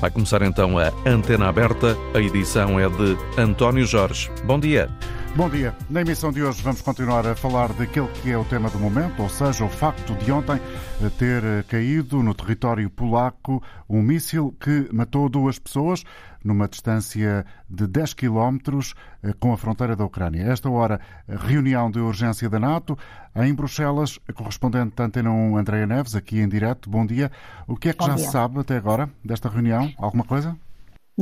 Vai começar então a Antena Aberta. A edição é de António Jorge. Bom dia. Bom dia. Na emissão de hoje vamos continuar a falar daquele que é o tema do momento, ou seja, o facto de ontem ter caído no território polaco um míssil que matou duas pessoas numa distância de 10 quilómetros com a fronteira da Ucrânia. Esta hora, reunião de urgência da NATO em Bruxelas, correspondente da Antena 1, Andréia Neves, aqui em direto. Bom dia. O que é que Bom já dia. se sabe até agora desta reunião? Alguma coisa?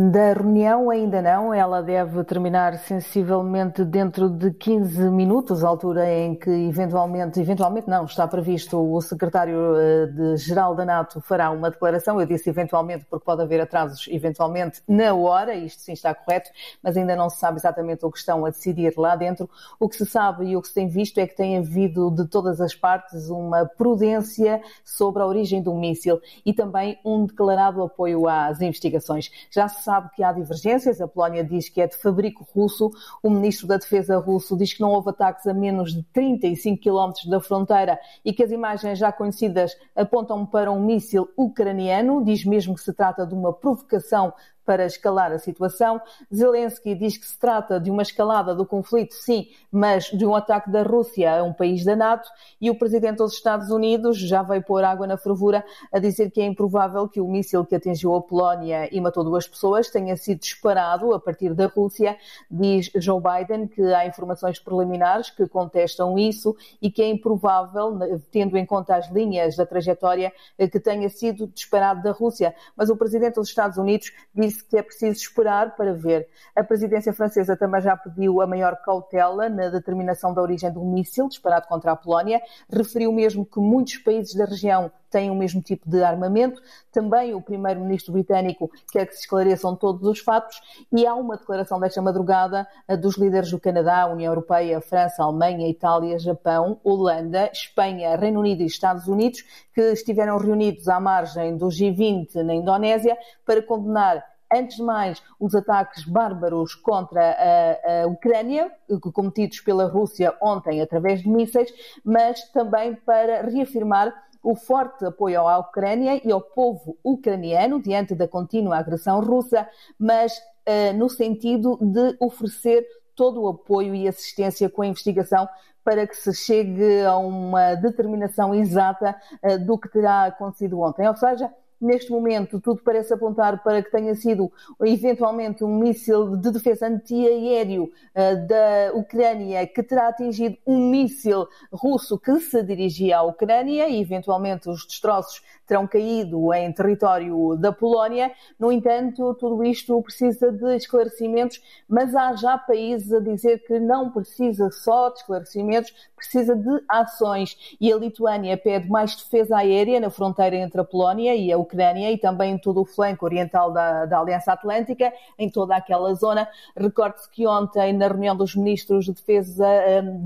Da reunião ainda não, ela deve terminar sensivelmente dentro de 15 minutos, altura em que eventualmente, eventualmente não, está previsto o secretário-geral da NATO fará uma declaração, eu disse eventualmente porque pode haver atrasos eventualmente na hora, isto sim está correto, mas ainda não se sabe exatamente o que estão a decidir lá dentro. O que se sabe e o que se tem visto é que tem havido de todas as partes uma prudência sobre a origem do míssil e também um declarado apoio às investigações. Já se sabe que há divergências. A Polónia diz que é de fabrico russo. O ministro da Defesa russo diz que não houve ataques a menos de 35 quilómetros da fronteira e que as imagens já conhecidas apontam para um míssil ucraniano. Diz mesmo que se trata de uma provocação para escalar a situação. Zelensky diz que se trata de uma escalada do conflito, sim, mas de um ataque da Rússia a um país da NATO. E o presidente dos Estados Unidos já veio pôr água na fervura a dizer que é improvável que o míssil que atingiu a Polónia e matou duas pessoas tenha sido disparado a partir da Rússia. Diz Joe Biden que há informações preliminares que contestam isso e que é improvável, tendo em conta as linhas da trajetória, que tenha sido disparado da Rússia. Mas o presidente dos Estados Unidos disse que é preciso esperar para ver. A presidência francesa também já pediu a maior cautela na determinação da origem do míssil disparado contra a Polónia. Referiu mesmo que muitos países da região têm o mesmo tipo de armamento. Também o primeiro-ministro britânico quer que se esclareçam todos os fatos e há uma declaração desta madrugada dos líderes do Canadá, União Europeia, França, Alemanha, Itália, Japão, Holanda, Espanha, Reino Unido e Estados Unidos que estiveram reunidos à margem do G20 na Indonésia para condenar antes de mais, os ataques bárbaros contra a, a, Ucrânia, cometidos pela Rússia ontem através de mísseis, mas também para reafirmar o forte apoio à Ucrânia e ao povo ucraniano diante da contínua agressão russa, mas uh, no sentido de oferecer todo o apoio e assistência com a investigação para que se chegue a uma determinação exata uh, do que terá acontecido ontem. Ou seja, Neste momento, tudo parece apontar para que tenha sido eventualmente um míssil de defesa antiaéreo uh, da Ucrânia que terá atingido um míssil russo que se dirigia à Ucrânia e eventualmente os destroços terão caído em território da Polónia. No entanto, tudo isto precisa de esclarecimentos, mas há já países a dizer que não precisa só de esclarecimentos, precisa de ações. E a Lituânia pede mais defesa aérea na fronteira entre a Polónia e a Ucrânia e também em todo o flanco oriental da, da Aliança Atlântica, em toda aquela zona. Recorde-se que ontem, na reunião dos ministros de defesa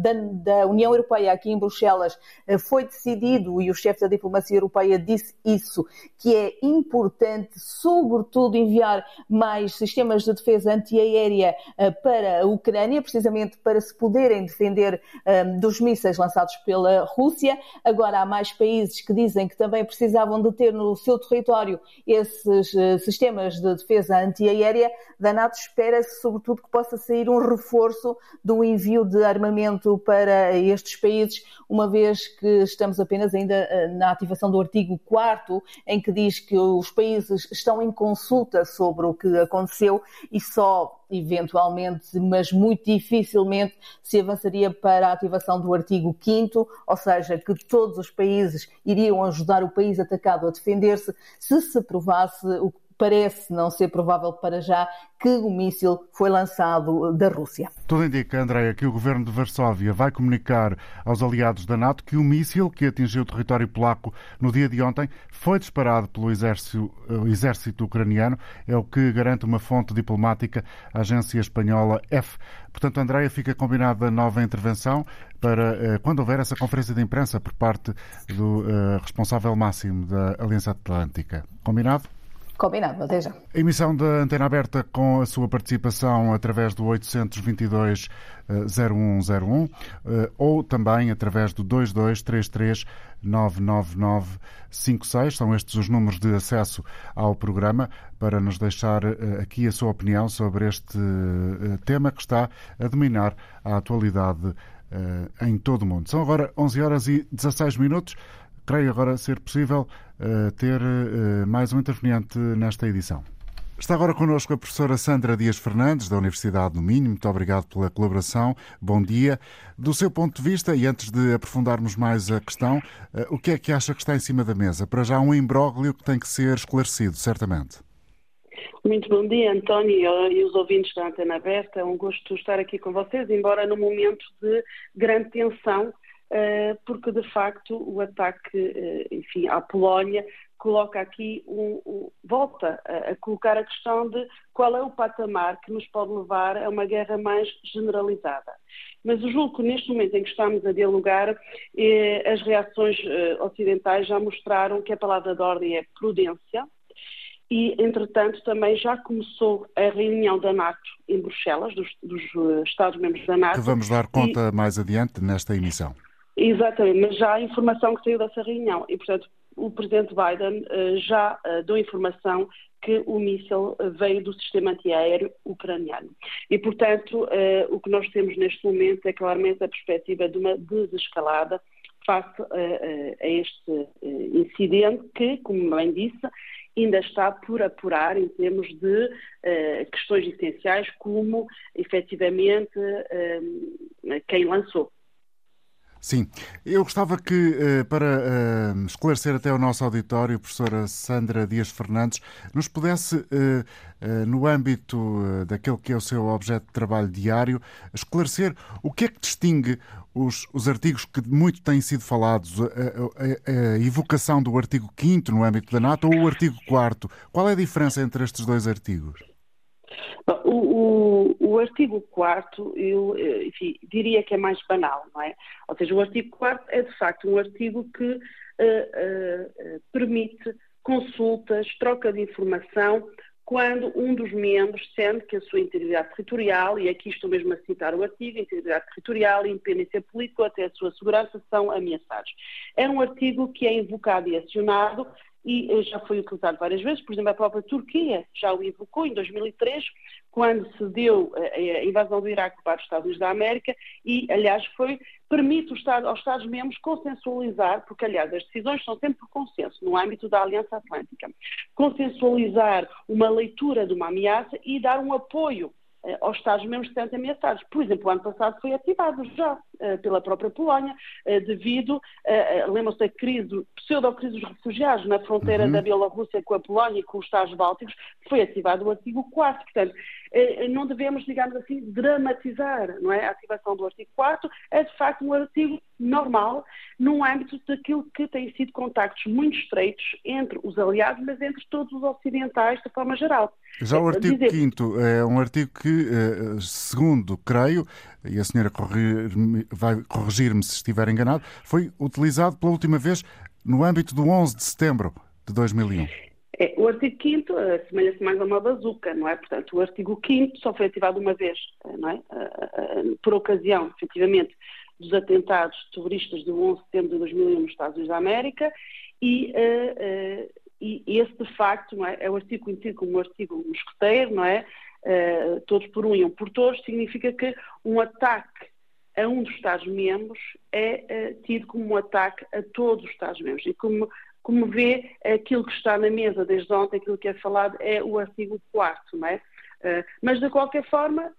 da, da União Europeia aqui em Bruxelas, foi decidido, e o chefe da diplomacia europeia disse isso, que é importante, sobretudo, enviar mais sistemas de defesa antiaérea para a Ucrânia, precisamente para se poderem defender dos mísseis lançados pela Rússia. Agora há mais países que dizem que também precisavam de ter no seu território esses sistemas de defesa antiaérea. Da NATO espera-se, sobretudo, que possa sair um reforço do envio de armamento para estes países, uma vez que estamos apenas ainda na ativação do artigo 4 em que diz que os países estão em consulta sobre o que aconteceu e só eventualmente, mas muito dificilmente, se avançaria para a ativação do artigo 5 ou seja, que todos os países iriam ajudar o país atacado a defender-se, se se provasse o que parece não ser provável para já que o míssil foi lançado da Rússia. Tudo indica, Andréia, que o governo de Varsóvia vai comunicar aos aliados da NATO que o míssil que atingiu o território polaco no dia de ontem foi disparado pelo exército, exército ucraniano. É o que garante uma fonte diplomática, a agência espanhola F. Portanto, Andréia, fica combinada a nova intervenção para quando houver essa conferência de imprensa por parte do responsável máximo da Aliança Atlântica. Combinado? Combinado, até já. A emissão da Antena Aberta com a sua participação através do 822 0101 ou também através do 2233 99956. São estes os números de acesso ao programa para nos deixar eh, aqui a sua opinião sobre este eh, tema que está a dominar a atualidade eh, em todo o mundo. São agora 11 horas e 16 minutos creio agora ser possível uh, ter uh, mais um interveniente nesta edição. Está agora connosco a professora Sandra Dias Fernandes, da Universidade do Minho. Muito obrigado pela colaboração. Bom dia. Do seu ponto de vista, e antes de aprofundarmos mais a questão, uh, o que é que acha que está em cima da mesa? Para já um imbróglio que tem que ser esclarecido, certamente. Muito bom dia, António e os ouvintes da Antena Aberta. É um gosto estar aqui com vocês, embora num momento de grande tensão eh, porque de facto o ataque, eh, enfim, à Polónia coloca aqui um, um, volta a, a, colocar a questão de qual é o patamar que nos pode levar a uma guerra mais generalizada. Mas eu julgo que neste momento em que estamos a dialogar, eh, as reações eh, ocidentais já mostraram que a palavra de ordem é prudência, e, entretanto, também já começou a reunião da NATO em Bruxelas, dos, dos eh, Estados-membros da NATO. Que vamos dar conta e... mais adiante nesta emissão. Exatamente, mas já há informação que saiu dessa reunião e, portanto, o presidente Biden uh, já uh, deu informação que o míssil veio do sistema antiaéreo ucraniano. E, portanto, uh, o que nós temos neste momento é claramente a perspectiva de uma desescalada face a este incidente que, como bem disse, ainda está por apurar em termos de questões essenciais como, efetivamente, quem lançou. Sim, eu gostava que, eh, para eh, esclarecer até o nosso auditório, a professora Sandra Dias Fernandes, nos pudesse, eh, no âmbito daquele que é o seu objeto de trabalho diário, esclarecer o que é que distingue os, os artigos que muito têm sido falados, a, a, a evocação do artigo 5 no âmbito da NATO ou o artigo 4 Qual é a diferença entre estes dois artigos? O, o, o, artigo 4 eu eh, enfim, diria que é mais banal, não é? Ou seja, o artigo 4 é de facto um artigo que uh, uh, permite consultas, troca de informação, quando um dos membros sente que a sua integridade territorial, e aqui estou mesmo a citar o artigo, integridade territorial, independência política ou até a sua segurança são ameaçados. É um artigo que é invocado e acionado e eh, já foi utilizado várias vezes, por exemplo, a própria Turquia já o invocou em 2003, quando se deu eh, a invasão do Iraque para os Estados Unidos da América. E, aliás, foi permite Estado, aos Estados-membros consensualizar, porque, aliás, as decisões são sempre por consenso, no âmbito da Aliança Atlântica, consensualizar uma leitura de uma ameaça e dar um apoio eh, aos Estados-membros que sentem ameaçados. Por exemplo, o ano passado foi ativado já pela própria Polónia, uh, devido, uh, lembram-se da crise, pseudo-crise dos refugiados na fronteira uhum. da Bielorrússia com a Polónia e com os Estados Bálticos, foi ativado o artigo 4 Portanto, não devemos, digamos assim, dramatizar não é? a ativação do artigo 4 é de facto um artigo normal no âmbito daquilo que tem sido contactos muito estreitos entre os aliados, mas entre todos os ocidentais de forma geral. Já o artigo dizer... 5 é um artigo que, eh, segundo creio, e a senhora vai corrigir-me se estiver enganado, foi utilizado pela última vez no âmbito do 11 de setembro de 2001. É, o artigo 5 assemelha-se mais a uma bazuca, não é? Portanto, o artigo 5 só foi ativado uma vez, não é? Por ocasião, efetivamente, dos atentados terroristas do 11 de setembro de 2001 nos Estados Unidos da América e, uh, uh, e esse, de facto, não é, é o artigo conhecido como o artigo mosqueteiro, não é? Uh, todos por um e um por todos, significa que um ataque a um dos Estados-membros é tido como um ataque a todos os Estados-membros. E como, como vê, aquilo que está na mesa desde ontem, aquilo que é falado, é o artigo 4 não é? mas, de qualquer forma,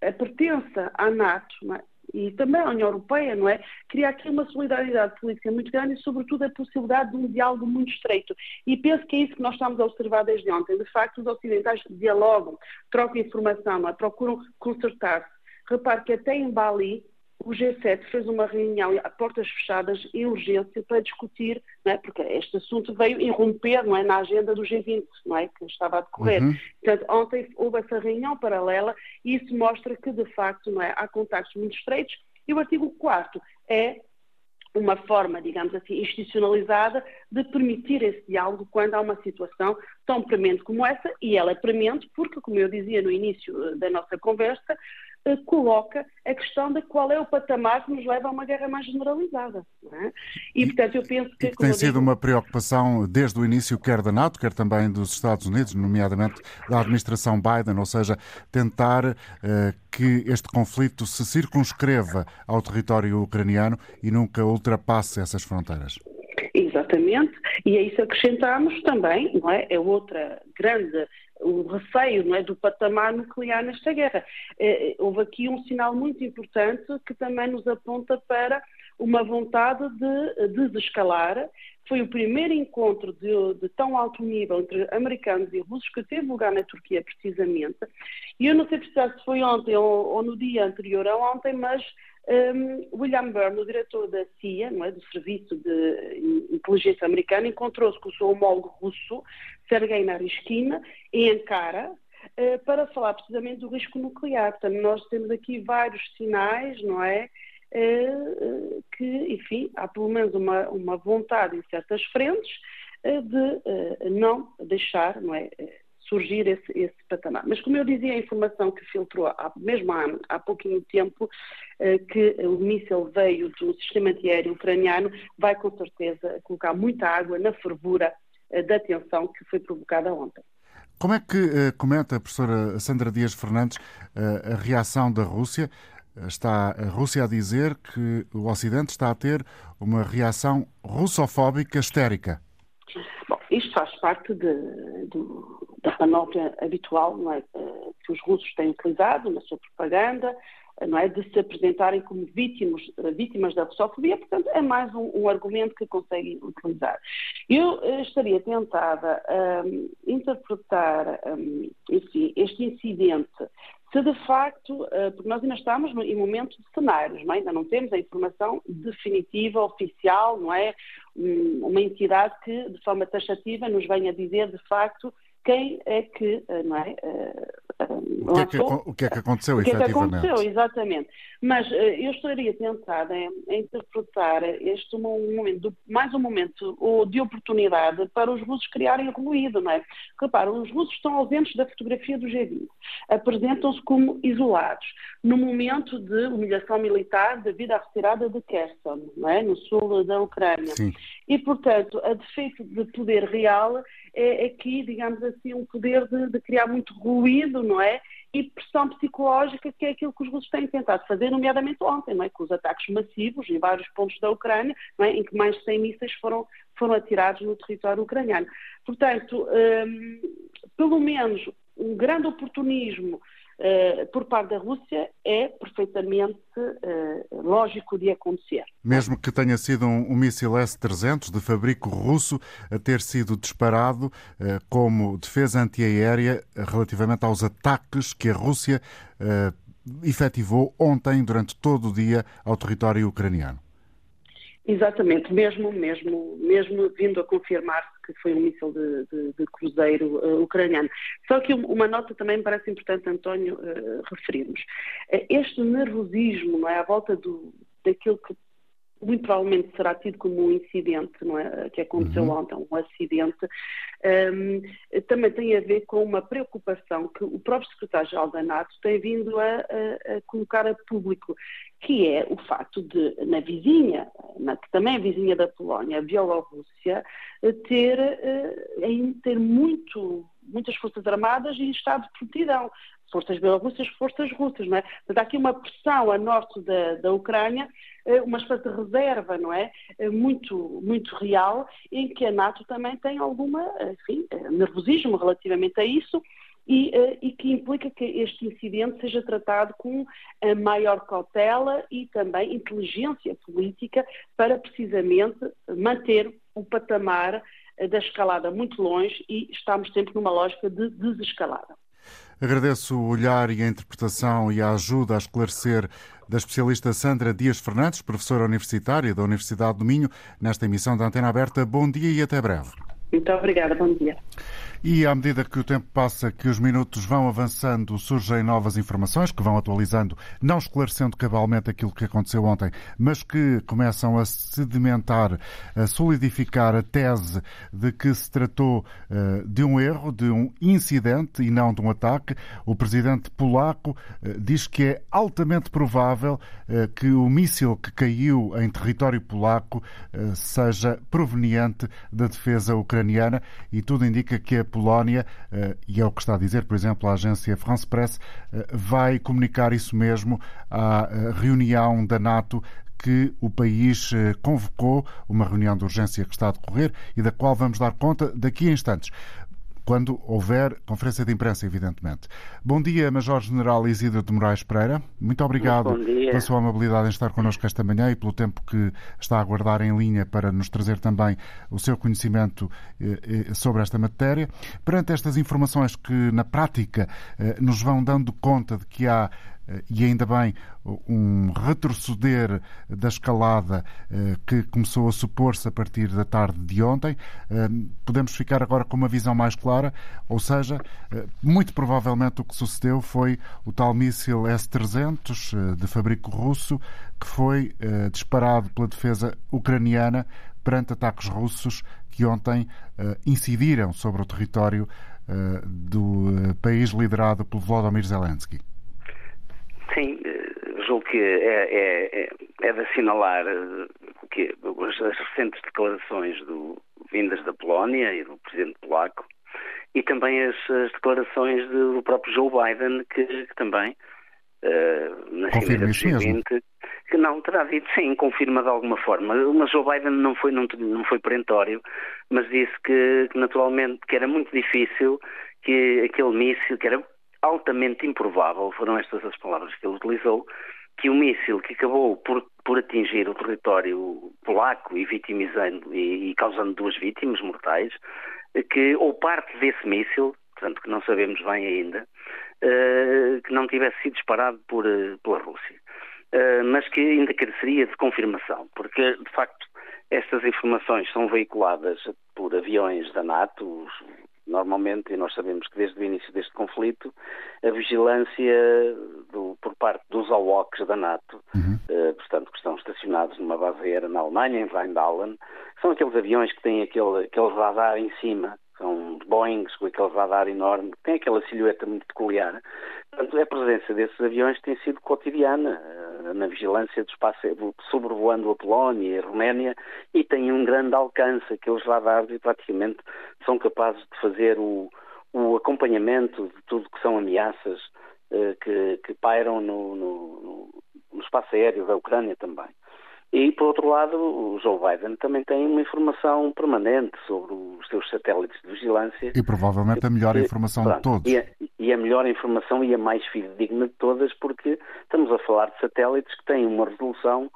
a pertença à NATO é? E também à União Europeia, não é? Cria aqui uma solidariedade política muito grande e, sobretudo, a possibilidade de um diálogo muito estreito. E penso que é isso que nós estamos a observar desde ontem. De facto, os ocidentais dialogam, trocam informação, é? procuram consertar-se. Repare que até em Bali, o G7 fez uma reunião a portas fechadas em urgência para discutir, é? porque este assunto veio irromper é? na agenda do G20, não é? que estava a decorrer. Uhum. Portanto, ontem houve essa reunião paralela e isso mostra que, de facto, é? há contactos muito estreitos e o artigo 4 é uma forma, digamos assim, institucionalizada de permitir esse diálogo quando há uma situação tão premente como essa, e ela é premente porque, como eu dizia no início eh, da nossa conversa, coloca a questão de qual é o patamar que nos leva a uma guerra mais generalizada. É? E, portanto, eu penso que. que tem sido digo... uma preocupação desde o início, quer da NATO, quer também dos Estados Unidos, nomeadamente da administração Biden, ou seja, tentar uh, que este conflito se circunscreva ao território ucraniano e nunca ultrapasse essas fronteiras. Exatamente, e a isso acrescentamos também, não é? É outra grande o receio não é, do patamar nuclear nesta guerra. Eh, houve aqui um sinal muito importante que também nos aponta para uma vontade de desescalar. Foi o primeiro encontro de, de, tão alto nível entre americanos e russos que teve lugar na Turquia, precisamente. E eu não sei precisar se foi ontem ou, ou no dia anterior a ontem, mas um, William Burn, o diretor da CIA, é, do Serviço de Inteligência Americana, encontrou-se com o seu homólogo russo, Sergei Narishkin, em Ankara, uh, para falar precisamente do risco nuclear. Portanto, nós temos aqui vários sinais, não é? Uh, que, enfim, há pelo menos uma, uma vontade em certas frentes de não deixar, não é? Surgir esse, esse patamar. Mas, como eu dizia, a informação que filtrou há, mesmo há, há pouquinho tempo, eh, que o míssil veio do sistema antiaéreo ucraniano, vai com certeza colocar muita água na fervura eh, da tensão que foi provocada ontem. Como é que eh, comenta a professora Sandra Dias Fernandes a reação da Rússia? Está a Rússia a dizer que o Ocidente está a ter uma reação russofóbica histérica. Bom, isto faz parte de, de, da manobra habitual é, eh, que os russos têm utilizado na sua propaganda, não é, de se apresentarem como vítimas, eh, vítimas da russofobia, portanto é mais um, um argumento que conseguem utilizar. Eu eh, estaria tentada a um, interpretar um, este incidente se de facto, porque nós ainda estamos em momentos de cenários, não é? ainda não temos a informação definitiva, oficial, não é? Uma entidade que, de forma taxativa, nos venha dizer de facto quem é que, eh, não é? Eh, eh, o que, é que, o que é que aconteceu, o que é que aconteceu, exatamente. Mas eu estaria tentada em, em interpretar este um momento, mais um momento de oportunidade para os russos criarem ruído, não é? Repara, os russos estão ausentes da fotografia do G20, apresentam-se como isolados, no momento de humilhação militar devido à retirada de Kherson, não é? No sul da Ucrânia. Sim. E, portanto, a defeito de poder real é aqui, digamos assim, um poder de, de, criar muito ruído, não é? E pressão psicológica, que é aquilo que os russos têm tentado fazer, nomeadamente ontem, não é? Com os ataques massivos em vários pontos da Ucrânia, não é? em que mais de 100 mísseis foram, foram atirados no território ucraniano. Portanto, um, pelo menos um grande oportunismo por parte da Rússia é perfeitamente uh, lógico de acontecer. Mesmo que tenha sido um, um míssil S-300 de fabrico russo a ter sido disparado uh, como defesa antiaérea relativamente aos ataques que a Rússia efetivou ontem durante todo o dia ao território ucraniano. Exatamente, mesmo, mesmo, mesmo vindo a confirmar que foi um míssil de, de, de cruzeiro uh, ucraniano. Só que uma nota também me parece importante, António, uh, referirmos. Uh, este nervosismo, não é, à volta do, daquilo que muito provavelmente será tido como um incidente não é, que aconteceu uhum. ontem, um acidente, um, também tem a ver com uma preocupação que o próprio secretário-geral da NATO tem vindo a, a, a, colocar a público, que é o facto de, na vizinha, na, que também é vizinha da Polónia, a Bielorrússia, ter, uh, ter muito, muitas forças armadas em estado de prontidão forças bielorrussas, forças russas, não é? Portanto, há aqui uma pressão a norte da, da Ucrânia, eh, uma espécie de reserva, não é? Eh, muito, muito real, em que a NATO também tem alguma, enfim, eh, nervosismo relativamente a isso, e, e, que implica que este incidente seja tratado com maior cautela e também inteligência política para precisamente manter o patamar da escalada muito longe e estamos sempre numa lógica de desescalada. Agradeço o olhar e a interpretação e a ajuda a esclarecer da especialista Sandra Dias Fernandes, professora universitária da Universidade do Minho, nesta emissão da Antena Aberta. Bom dia e até breve. Muito obrigada, bom dia. E à medida que o tempo passa, que os minutos vão avançando, surgem novas informações que vão atualizando, não esclarecendo cabalmente aquilo que aconteceu ontem, mas que começam a sedimentar, a solidificar a tese de que se tratou uh, de um erro, de um incidente e não de um ataque. O presidente polaco uh, diz que é altamente provável uh, que o míssil que caiu em território polaco seja proveniente da defesa ucraniana e tudo indica que a Polónia, eh, e é o que está a dizer, por exemplo, a agência France Press, eh, vai comunicar isso mesmo à eh, reunião da NATO que o país convocou, uma reunião de urgência que está a decorrer e da qual vamos dar conta daqui a instantes quando houver conferência de imprensa, evidentemente. Bom dia, Major-General Isidro de Moraes Pereira. Muito obrigado pela sua amabilidade em estar connosco esta manhã e pelo tempo que está a aguardar em linha para nos trazer também o seu conhecimento eh, eh, sobre esta matéria. Perante estas informações que, na prática, eh, nos vão dando conta de que há e ainda bem um retroceder da escalada eh, que começou a supor-se a partir da tarde de ontem. Eh, podemos ficar agora com uma visão mais clara, ou seja, muito provavelmente o que sucedeu foi o tal míssil S-300 de fabrico russo que foi disparado pela defesa ucraniana perante ataques russos que ontem incidiram sobre o território do país liderado pelo Volodymyr Zelensky. Sim, eh, julgo que é, é, é, é de assinalar eh, que as recentes declarações do, vindas da Polónia e do presidente polaco e também as, as declarações do próprio Joe Biden, que, que também, uh, na Confirma cimeira seguinte, que não terá dito sim, confirma de alguma forma. Mas Joe Biden não foi, não, não foi perentório, mas disse que, que naturalmente que era muito difícil que aquele míssil, que era altamente improvável, foram estas as palavras que ele utilizou, que o míssil que acabou por, por atingir o território polaco e vitimizando e, e, causando duas vítimas mortais, que ou parte desse míssil, portanto que não sabemos bem ainda, uh, que não tivesse sido disparado por, uh, pela Rússia. Uh, mas que ainda careceria de confirmação, porque de facto estas informações são veiculadas por aviões da NATO, os Normalmente, e nós sabemos que desde o início deste conflito, a vigilância do, por parte dos AWACS da NATO, uhum. eh, portanto, que estão estacionados numa base aérea na Alemanha, em Rheindalen, são aqueles aviões que têm aquele, aquele radar em cima, são Boeings com aquele radar enorme, tem aquela silhueta muito peculiar. Portanto, a presença desses aviões tem sido cotidiana eh, na vigilância do espaço, sobrevoando a Polónia e a Roménia, e tem um grande alcance. Aqueles radares e praticamente são capazes de fazer o, o acompanhamento de tudo que são ameaças eh, que, que pairam no, no, no espaço aéreo da Ucrânia também. E, por outro lado, o Joe Biden também tem uma informação permanente sobre os seus satélites de vigilância. E provavelmente a melhor informação pronto, de todos. E a, e a, melhor informação e a mais fidedigna de todas, porque estamos a falar de satélites que têm uma resolução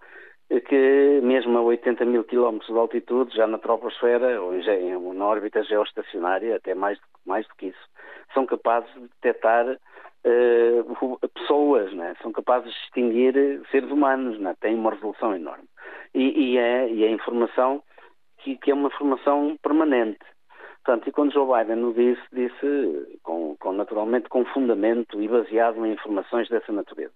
que, mesmo a 80 mil quilómetros de altitude, já na troposfera ou em, na órbita geoestacionária, até mais, mais do que isso, são capazes de detectar uh, pessoas, né? são capazes de distinguir seres humanos, né? têm uma resolução enorme. E, e, é, e é informação que, que, é uma informação permanente. Portanto, e quando Joe Biden o disse, disse com, com, naturalmente com fundamento e baseado em informações dessa natureza.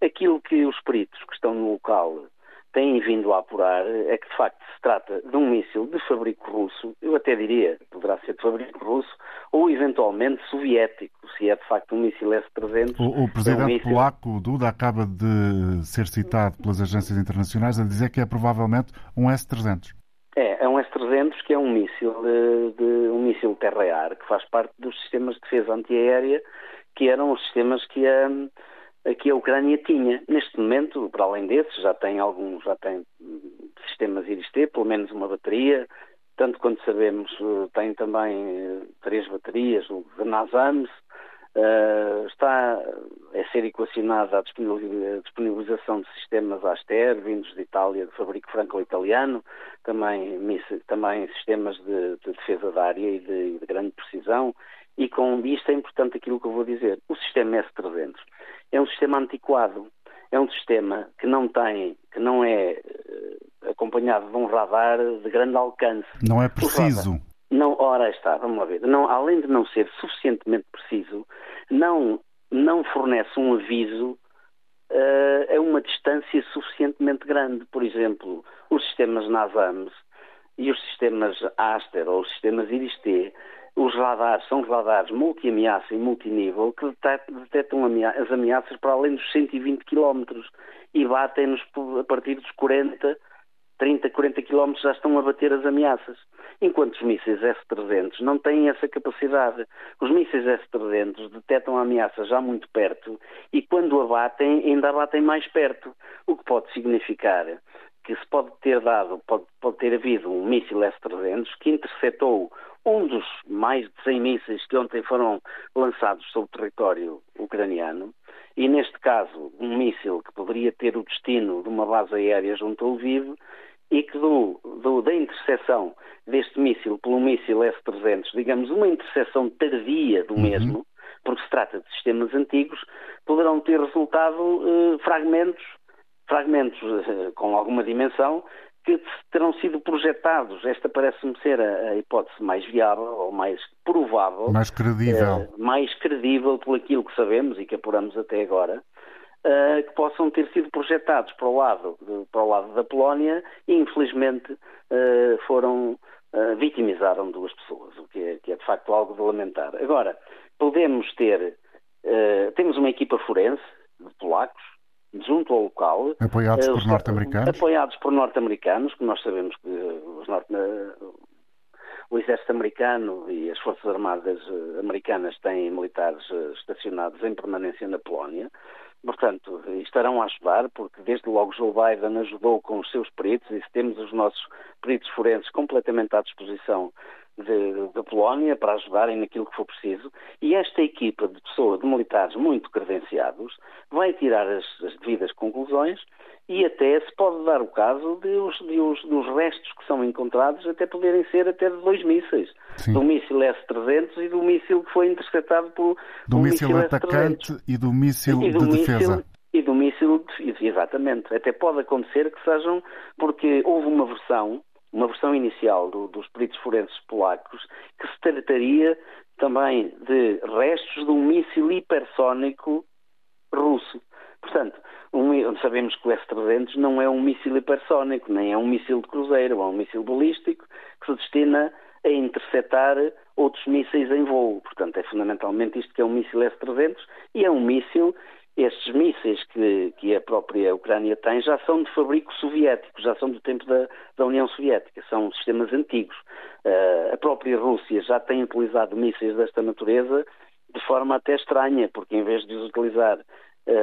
Aquilo que os peritos que estão no local têm vindo a apurar é que, de facto, se trata de um míssil de fabrico russo, eu até diria, poderá ser de fabrico russo, ou eventualmente soviético, se é de facto um míssil S-300. O, o presidente é um míssil... polaco, Duda, acaba de ser citado pelas agências internacionais a dizer que é provavelmente um S-300. É, é um S-300 que é um míssil de, de um míssil terra-ar que faz parte dos sistemas de defesa antiaérea que eram os sistemas que a que a Ucrânia tinha. Neste momento, para além desses, já tem alguns, já tem sistemas IRIS-T, pelo menos uma bateria, tanto quanto sabemos, eh, tem também eh, três baterias, o NASAMS, Uh, está a ser equacionada a disponibilização de sistemas Aster, vindos de Itália, de fabrico franco-italiano, também, também sistemas de, de, defesa da área e de, de grande precisão, e com isto é importante aquilo que eu vou dizer. O sistema S-300 é um sistema antiquado, é um sistema que não tem, que não é uh, acompanhado de um radar de grande alcance. Não é preciso. não, ora está, vamos lá ver, não, além de não ser suficientemente preciso, não, não fornece um aviso uh, a uma distância suficientemente grande. Por exemplo, os sistemas NASAMS e os sistemas ASTER ou os sistemas IRIS-T, os radares são radares multi-ameaça e multinível que detectam as ameaças para além dos 120 km e batem-nos a partir dos 40 30, 40 km já estão a bater as ameaças. Enquanto os mísseis S-300 não têm essa capacidade. Os mísseis S-300 detectam a ameaça já muito perto e quando abatem, ainda abatem mais perto. O que pode significar que se pode ter dado, pode, pode ter havido um míssil S-300 que interceptou um dos mais de 100 mísseis que ontem foram lançados sobre o território ucraniano e, neste caso, um míssil que poderia ter o destino de uma base aérea junto ao Lviv e que do, do, da interseção deste míssil pelo míssil S-300, digamos, uma interseção tardia do uhum. mesmo, porque se trata de sistemas antigos, poderão ter resultado eh, fragmentos, fragmentos eh, com alguma dimensão, que terão sido projetados. Esta parece-me ser a, a, hipótese mais viável ou mais provável. Mais credível. Eh, mais credível por aquilo que sabemos e que apuramos até agora uh, que possam ter sido projetados para o lado, de, para o lado da Polónia e, infelizmente, foram vitimizaram duas pessoas, o que é, que é, de facto algo de lamentar. Agora, podemos ter, temos uma equipa forense de polacos, junto ao local. Apoiados por norte-americanos? Apoiados por norte-americanos, que nós sabemos que os norte o exército americano e as forças armadas americanas têm militares estacionados em permanência na Polónia. Portanto, estarão a ajudar, porque desde logo Joe Biden ajudou com os seus peritos e temos os nossos peritos forenses completamente à disposição da Polónia para ajudarem naquilo que for preciso. E esta equipa de pessoas, de militares muito credenciados, vai tirar as, as devidas conclusões e até se pode dar o caso de os, de os, dos restos que são encontrados até poderem ser até de dois mísseis. Sim. Do míssil S-300 e do míssil que foi interceptado por do míssil atacante e do míssil de defesa. E do míssil, exatamente. Até pode acontecer que sejam, porque houve uma versão, uma versão inicial do, dos peritos forenses polacos, que se trataria também de restos de um míssil hipersónico russo. Portanto, um, sabemos que o S-300 não é um míssil hipersónico, nem é um míssil de cruzeiro, é um míssil balístico que se destina a interceptar outros mísseis em voo. Portanto, é fundamentalmente isto que é um míssil S-300 e é um míssil estes mísseis que, que, a própria Ucrânia tem já são de fabrico soviético, já são do tempo da, da União Soviética, são sistemas antigos. Uh, a própria Rússia já tem utilizado mísseis desta natureza de forma até estranha, porque em vez de os utilizar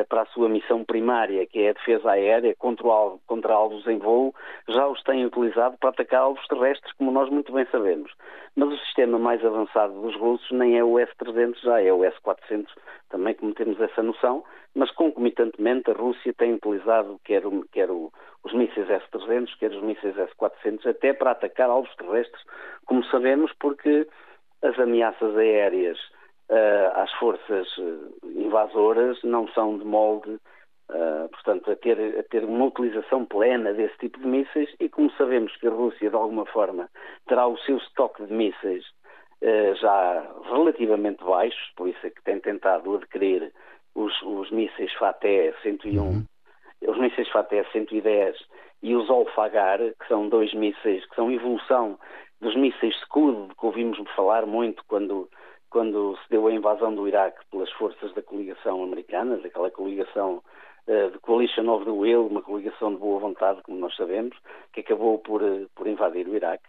para a sua missão primária, que é a defesa aérea contra, alvo, contra alvos em voo, já os têm utilizado para atacar alvos terrestres, como nós muito bem sabemos. Mas o sistema mais avançado dos russos nem é o S-300, já é o S-400, também como temos essa noção, mas concomitantemente a Rússia tem utilizado quer, o, quer o, os mísseis S-300, quer os mísseis S-400, até para atacar alvos terrestres, como sabemos, porque as ameaças aéreas uh, às forças eh, invasoras não são de molde, uh, portanto, a ter, a ter uma utilização plena desse tipo de mísseis e como sabemos que a Rússia, de alguma forma, terá o seu estoque de mísseis uh, já relativamente baixo, por isso é que tem tentado adquirir os, os mísseis Fateh 101, uhum. os mísseis Fateh 110 e os Olfagar, que são dois mísseis que são evolução dos mísseis Scud, que ouvimos falar muito quando quando se deu a invasão do Iraque pelas forças da coligação americana, daquela coligação uh, de Coalition of the Will, uma coligação de boa vontade, como nós sabemos, que acabou por, uh, por invadir o Iraque.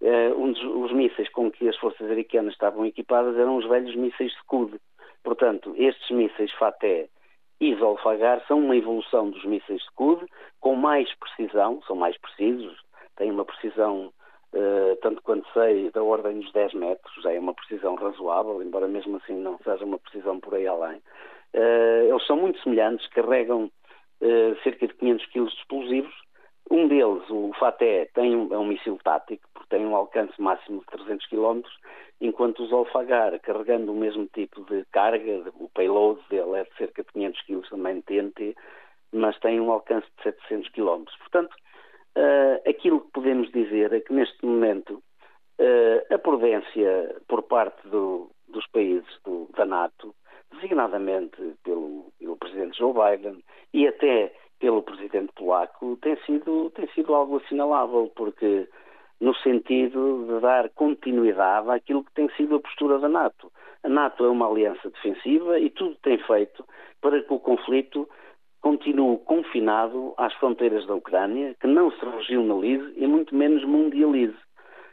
Uh, um dos os mísseis com que as forças iraquianas estavam equipadas eram os velhos mísseis Scud. Portanto, estes mísseis Fateh e Zolfagar são uma evolução dos mísseis Scud, com mais precisão, são mais precisos, têm uma precisão Uh, tanto quanto sei, da ordem dos 10 metros, já é uma precisão razoável, embora mesmo assim não seja uma precisão por aí além. Uh, eles são muito semelhantes, carregam uh, cerca de 500 kg de explosivos. Um deles, o Faté, tem um, é um míssil tático, porque tem um alcance máximo de 300 km, enquanto o Zolfagar, carregando o mesmo tipo de carga, o payload dele é de cerca de 500 kg também de TNT, mas tem um alcance de 700 km. Portanto, Uh, aquilo que podemos dizer é que neste momento Uh, a prudência por parte do, dos países do, da NATO, designadamente pelo, pelo presidente Joe Biden e até pelo presidente polaco, tem sido, tem sido algo assinalável, porque no sentido de dar continuidade àquilo que tem sido a postura da NATO. A NATO é uma aliança defensiva e tudo tem feito para que o conflito continue confinado às fronteiras da Ucrânia, que não se regionalize e muito menos mundialize.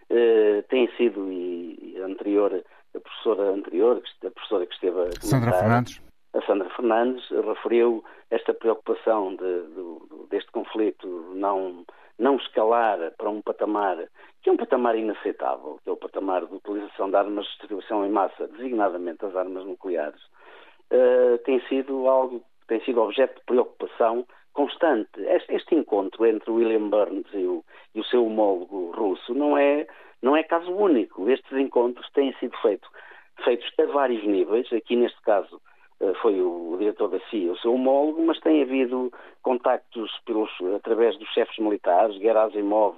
Uh, tem sido, e, e anterior, a professora anterior, a professora que esteve a Sandra Fernandes. A Sandra Fernandes referiu esta preocupação de, de, deste conflito não, não escalar para um patamar que é um patamar inaceitável, que é o patamar de utilização de armas de distribuição em massa, designadamente as armas nucleares, uh, tem sido algo tem sido objeto de preocupação constante. Este, este encontro entre William Burns e o, e o, seu homólogo russo não é, não é caso único. Estes encontros têm sido feito, feitos a vários níveis. Aqui, neste caso, eh, foi o, diretor da CIA, o seu homólogo, mas tem havido contactos pelos, através dos chefes militares, Gerasimov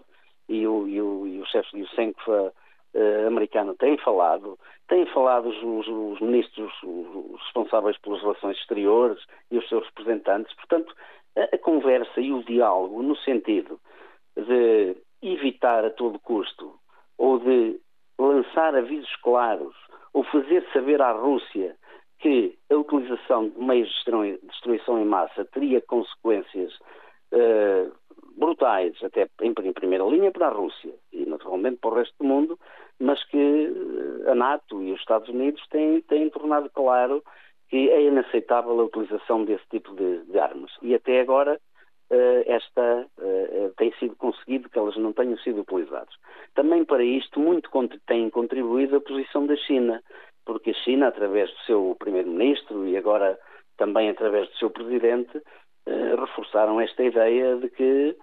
e o, e o, e o chefe Yusenkova uh, americano têm falado, têm falado os, os, os ministros os responsáveis pelas relações exteriores e os seus representantes. Portanto, a, a conversa e o diálogo no sentido de evitar a todo custo ou de lançar avisos claros ou fazer saber à Rússia que a utilização de meios de destruição em massa teria consequências uh, brutais, até em, em, primeira linha para a Rússia e naturalmente para o resto do mundo, mas que eh, a NATO e os Estados Unidos têm, têm tornado claro que é inaceitável a utilização desse tipo de, de armas. E até agora uh, esta uh, tem sido conseguido que elas não tenham sido utilizadas. Também para isto muito tem contribuído a posição da China, porque a China, através do seu primeiro-ministro e agora também através do seu presidente, reforçaram esta ideia de que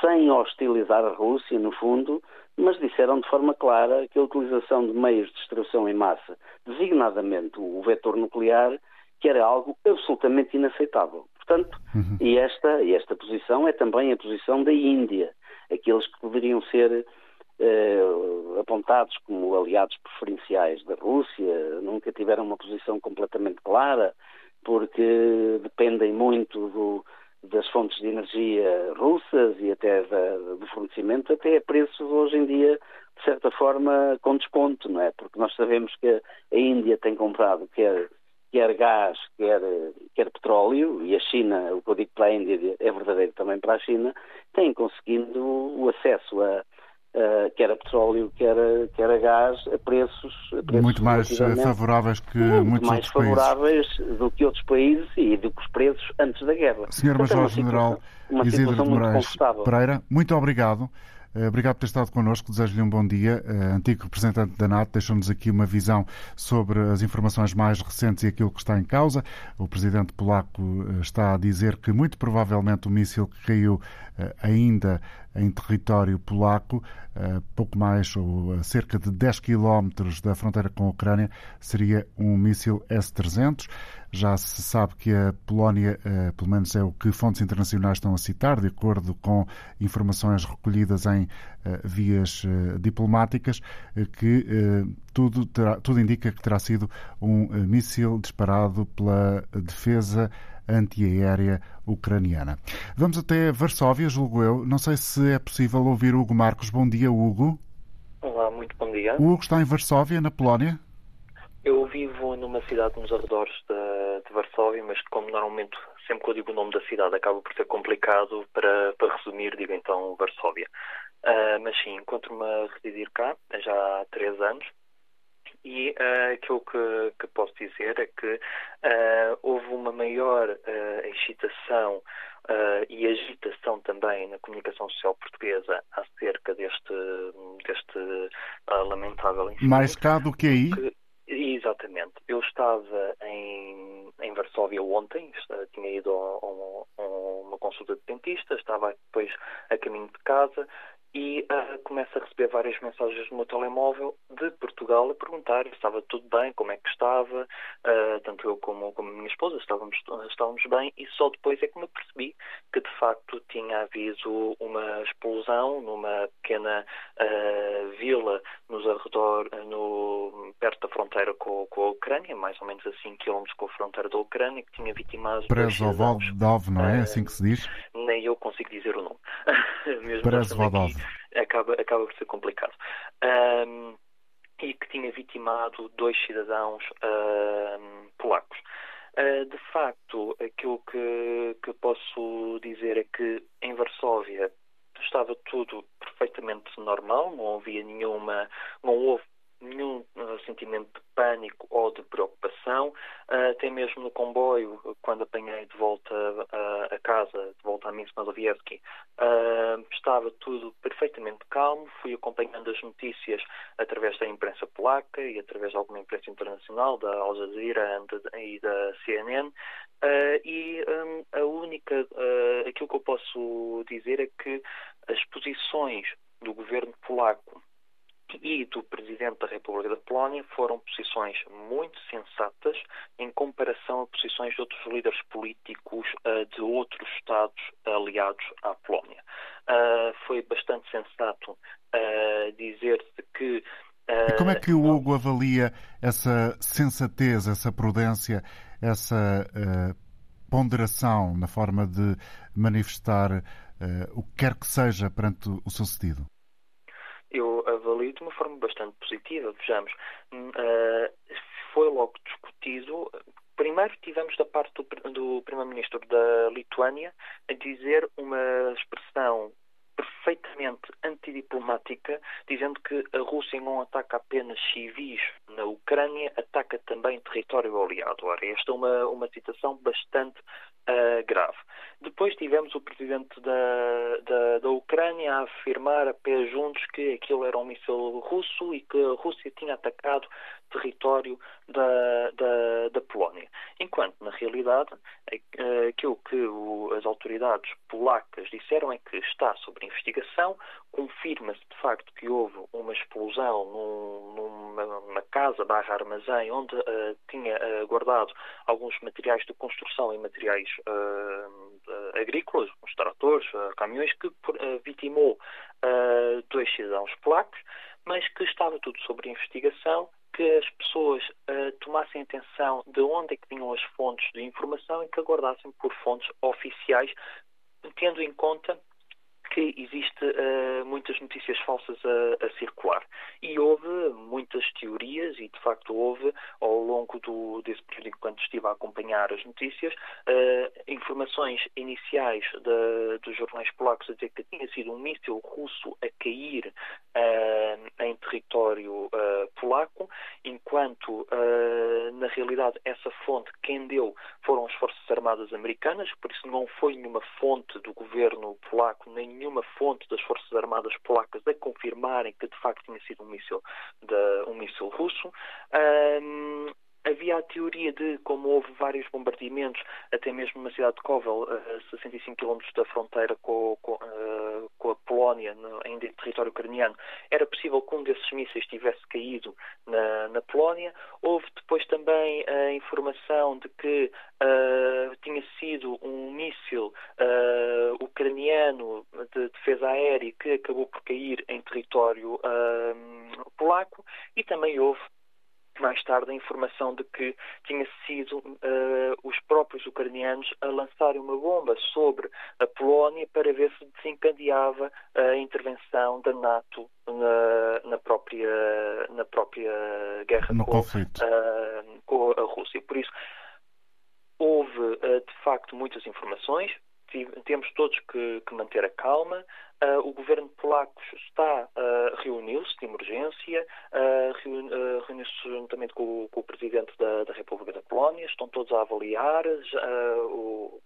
sem hostilizar a Rússia, no fundo, mas disseram de forma clara que a utilização de meios de destruição em massa, designadamente o vetor nuclear, que era algo absolutamente inaceitável. Portanto, uhum. e, esta, e esta posição é também a posição da Índia, aqueles que poderiam ser eh, apontados como aliados preferenciais da Rússia, nunca tiveram uma posição completamente clara, porque dependem muito do, das fontes de energia russas e até do fornecimento, até a preços hoje em dia, de certa forma, com desconto, não é? Porque nós sabemos que a Índia tem comprado quer, quer gás, quer, quer petróleo, e a China, o que eu digo para a Índia é verdadeiro também para a China, tem conseguido o acesso a, Uh, quer a petróleo, quer a, quer a gás, a preços, a preços muito mais eh, favoráveis que muito muitos mais outros favoráveis países. do que outros países e do que os preços antes da guerra. Senhor Major-General Isidro de Moraes Pereira, muito obrigado. Eh, obrigado por ter estado connosco, desejo-lhe um bom dia. Antigo representante da NATO, deixou-nos aqui uma visão sobre as informações mais recentes e aquilo que está em causa. O presidente polaco está a dizer que muito provavelmente o míssil que caiu ainda em território polaco, pouco mais ou a cerca de 10 quilómetros da fronteira com a Ucrânia, seria um míssil S-300. Já se sabe que a Polónia, pelo menos é o que fontes internacionais estão a citar, de acordo com informações recolhidas em vias diplomáticas, que tudo, terá, tudo indica que terá sido um míssil disparado pela defesa antiaérea ucraniana. Vamos até Varsóvia, julgo eu. Não sei se é possível ouvir Hugo Marcos. Bom dia, Hugo. Olá, muito bom dia. O Hugo está em Varsóvia, na Polónia? Eu vivo numa cidade nos arredores de, de Varsóvia, mas como normalmente sempre que eu digo o nome da cidade acaba por ser complicado para, para resumir, digo então Varsóvia. Uh, mas sim, encontro-me a residir cá já há três anos e uh, aquilo que, que, posso dizer é que uh, houve uma maior uh, excitação e agitação também na comunicação social portuguesa acerca deste, deste lamentável incidente. Mais cá do que aí? Que, exatamente. Eu estava em, em Varsóvia ontem, tinha ido a, a, a uma consulta de dentista, estava depois a caminho de casa e uh, começo a receber várias mensagens no meu telemóvel de Portugal a perguntar se estava tudo bem, como é que estava, uh, tanto eu como, como a minha esposa estávamos, estávamos bem e só depois é que me percebi que de facto tinha havido uma explosão numa pequena uh, vila nos arredor, no, perto da fronteira com, com, a Ucrânia, mais ou menos a 5 km com a fronteira da Ucrânia, que tinha vitimado Brezovaldov, não é? assim que se diz? Nem eu consigo dizer o nome. Brezovaldov. Acaba, acaba por ser complicado. Um, e que tinha vitimado dois cidadãos um, polacos. Uh, de facto, aquilo que, que posso dizer é que em Varsóvia estava tudo perfeitamente normal, não havia nenhuma, não houve nenhum uh, sentimento de pânico ou de preocupação, uh, até mesmo no comboio, quando apanhei de volta uh, a casa, de volta a Minsk Mazowiecki, estava tudo perfeitamente calmo, fui acompanhando as notícias através da imprensa polaca e através de alguma imprensa internacional, da Al Jazeera e da CNN, e um, a única, aquilo que eu posso dizer é que as posições do governo polaco e do Presidente da República da Polónia foram posições muito sensatas em comparação a posições de outros líderes políticos uh, de outros Estados aliados à Polónia. Uh, foi bastante sensato uh, dizer-se que. e como é que o Hugo avalia essa sensatez, essa prudência, essa ponderação na forma de manifestar o que quer que seja perante o sucedido? Eu avalio de uma forma bastante positiva. Vejamos, uh, foi logo discutido. Primeiro tivemos da parte do, do Primeiro-Ministro da Lituânia a dizer uma expressão perfeitamente antidiplomática, dizendo que a Rússia não ataca apenas civis na Ucrânia, ataca também território aliado. Ora, esta é uma, uma citação bastante uh, grave. Depois tivemos o presidente da, da, da, Ucrânia a afirmar a pé juntos que aquilo era um míssil russo e que a Rússia tinha atacado território da, da, da Polónia. Enquanto, na realidade, aquilo que o, as autoridades polacas disseram é que está sob investigação, confirma-se de facto que houve uma explosão num, numa, numa, casa barra armazém onde uh, tinha uh, guardado alguns materiais de construção e materiais uh, agrícolas, uns tratores, caminhões, que vitimou dois cidadãos polacos, mas que estava tudo sob investigação que as pessoas uh, tomassem atenção de onde é que vinham as fontes de informação e que aguardassem por fontes oficiais, tendo em conta que existe uh, muitas notícias falsas a, a, circular. E houve muitas teorias, e de facto houve, ao longo do, desse período enquanto estive a acompanhar as notícias, uh, informações iniciais de, dos jornais polacos a dizer que tinha sido um míssil russo a cair uh, em território polaco, enquanto na realidade essa fonte quem deu foram as Forças Armadas Americanas, por isso não foi nenhuma fonte do governo polaco, nem nenhuma fonte das Forças Armadas polacas a confirmarem que de facto tinha sido um míssil, um russo. Um, havia a teoria de, como houve vários bombardeamentos, até mesmo na cidade de Kovel, a 65 km da fronteira com, com, uh, com a Polónia, ainda em território ucraniano, era possível que um desses mísseis tivesse caído na, na Polónia. Houve depois também a informação de que uh, tinha sido um míssil uh, ucraniano de defesa aérea que acabou por cair em território polaco e também houve mais tarde a informação de que tinha sido uh, os próprios ucranianos a lançarem uma bomba sobre a Polónia para ver se desencadeava a intervenção da NATO na, na própria, na própria guerra no com, uh, com a Rússia. Por isso, houve uh, de facto muitas informações, temos todos que, que manter a calma. Uh, o governo polaco está uh, reuniu-se de emergência, uh, reuniu-se juntamente com, com, o presidente da, da, República da Polónia, estão todos a avaliar o,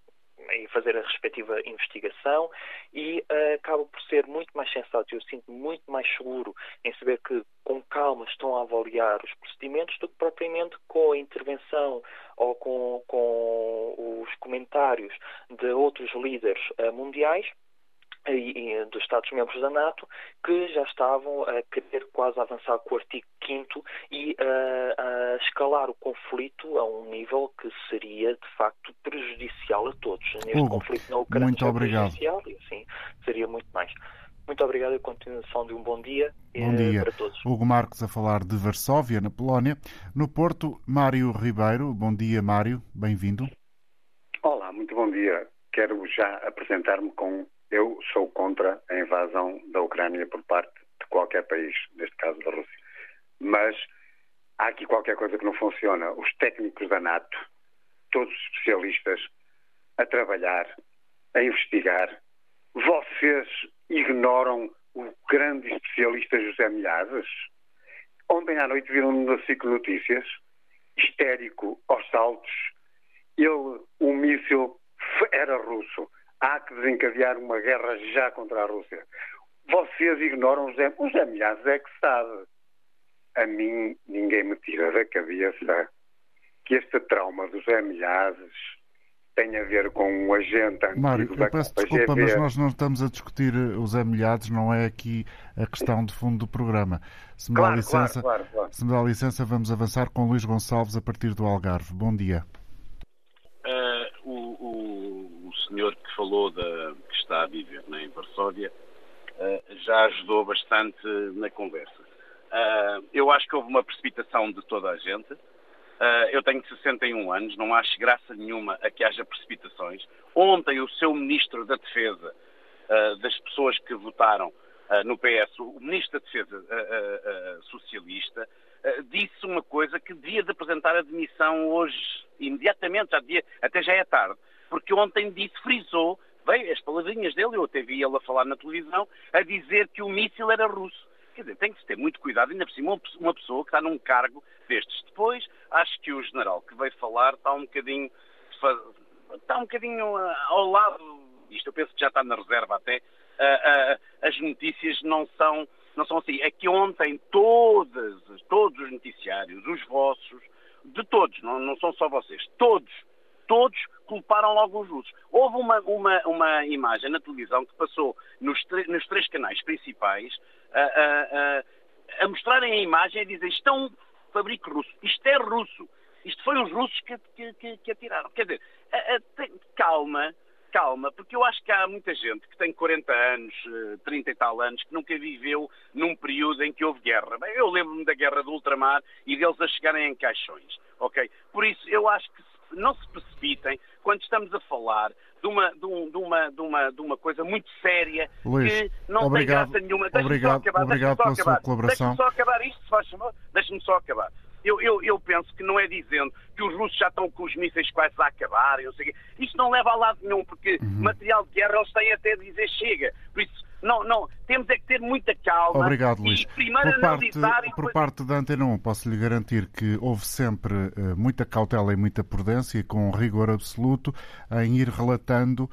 e fazer a respectiva investigação e uh, acaba por ser muito mais sensato. Eu sinto muito mais seguro em saber que, com calma, estão a avaliar os procedimentos do que propriamente com a intervenção ou com, com os comentários de outros líderes uh, mundiais dos Estados-membros da NATO que já estavam a querer quase avançar com o artigo 5 e a, a escalar o conflito a um nível que seria de facto prejudicial a todos. Neste Hugo, conflito na Ucrânia muito obrigado. prejudicial e assim seria muito mais. Muito obrigado e a continuação de um bom dia, bom eh, dia. para todos. Hugo Marques a falar de Varsóvia, na Polónia. No Porto, Mário Ribeiro. Bom dia, Mário. Bem-vindo. Olá, muito bom dia. Quero já apresentar-me com eu sou contra a invasão da Ucrânia por parte de qualquer país, neste caso da Rússia. Mas há aqui qualquer coisa que não funciona. Os técnicos da NATO, todos especialistas, a trabalhar, a investigar. Vocês ignoram o grande especialista José Milhazes? Ontem à noite viram no Ciclo Notícias, histérico aos saltos, ele, o míssil era russo há que desencadear uma guerra já contra a Rússia. Vocês ignoram os, os ameaças, é que sabe. A mim, ninguém me tira da cabeça que este trauma dos ameaças tem a ver com um agente antigo Mário, da eu peço desculpa, mas nós não estamos a discutir os amelhados, não é aqui a questão de fundo do programa. Se me, claro, dá licença, claro, claro, se me dá licença, vamos avançar com Luís Gonçalves a partir do Algarve. Bom dia. Uh, o, o, o, senhor que falou da, que está a viver né, em Varsóvia uh, já ajudou bastante na conversa. Uh, eu acho que houve uma precipitação de toda a gente. eu tenho 61 anos, não acho graça nenhuma a que haja precipitações. Ontem, o seu ministro da Defesa, das pessoas que votaram no PS, o ministro da Defesa socialista, disse uma coisa que devia de apresentar a demissão hoje, imediatamente, já devia, até já é tarde, porque ontem disse, frisou, veio as palavrinhas dele, eu até vi ele a falar na televisão, a dizer que o míssil era russo. Quer dizer, tem que se ter muito cuidado, ainda por cima uma pessoa que está num cargo destes. Depois, acho que o general que veio falar está um bocadinho, está um bocadinho ah, ao lado, isto eu penso que já está na reserva até, ah, ah, as notícias não são não são assim. É que ontem todas, todos os noticiários, os vossos, de todos, não, não são só vocês, todos, todos culparam logo os russos. Houve uma, uma, uma imagem na televisão que passou nos, nos três canais principais a, a, a, a, mostrarem a imagem e dizer isto é um fabrico russo, isto é russo, isto foi os russos que, que, que, que atiraram. Quer dizer, calma, calma, porque eu acho que há muita gente que tem 40 anos, 30 eh, e tal anos, que nunca viveu num período em que houve guerra. Bem, eu lembro-me da guerra do ultramar e deles a chegarem em caixões, ok? Por isso, eu acho que não se precipitem quando estamos a falar de uma, de, um, de uma, de uma, de uma coisa muito séria Luís, que não obrigado, tem graça nenhuma. Obrigado, só acabar, obrigado pela sua colaboração. Deixe-me só acabar isto, se faz favor. Deixe-me só acabar. Eu, eu, eu, penso que não é dizendo que os russos já estão com os mísseis quase a acabar, eu sei Isto não leva a lado nenhum, porque uhum. material de guerra eles têm até de dizer chega. Por isso, não, não, temos é que ter muita calma. Obrigado, Luís. por parte, analisar... Por parte da Antena 1, posso lhe garantir que houve sempre uh, muita cautela e muita prudência, com rigor absoluto, em ir relatando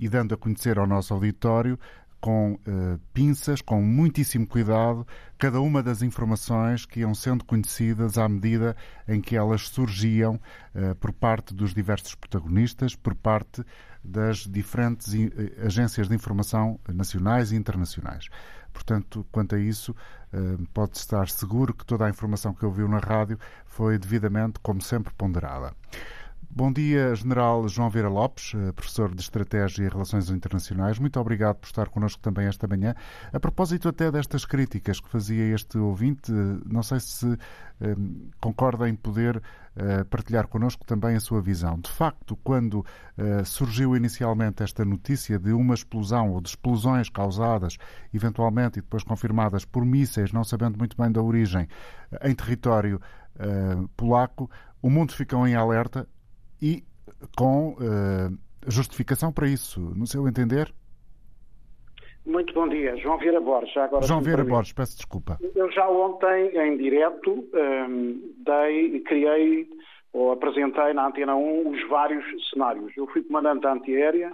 e dando a conhecer ao nosso auditório com uh, pinças, com muitíssimo cuidado, cada uma das informações que iam sendo conhecidas à medida em que elas surgiam uh, por parte dos diversos protagonistas, por parte das diferentes uh, agências de informação nacionais e internacionais. Portanto, quanto a isso, pode estar seguro que toda a informação que ouviu na rádio foi devidamente, como sempre, ponderada. Bom dia, General João Vera Lopes, eh, professor de Estratégia e Relações Internacionais. Muito obrigado por estar connosco também esta manhã. A propósito até destas críticas que fazia este ouvinte, não sei se ehm, concorda em poder partilhar connosco também a sua visão. De facto, quando surgiu inicialmente esta notícia de uma explosão ou de explosões causadas, eventualmente e depois confirmadas por mísseis, não sabendo muito bem da origem, em território polaco, o mundo ficou em alerta e com uh, justificação para isso, no seu entender? Muito bom dia. João Vieira Borges. Agora João Vieira Borges, peço desculpa. Eu já ontem, em direto, um, ehm, dei, criei ou apresentei na Antena 1 os vários cenários. Eu fui comandante antiaérea,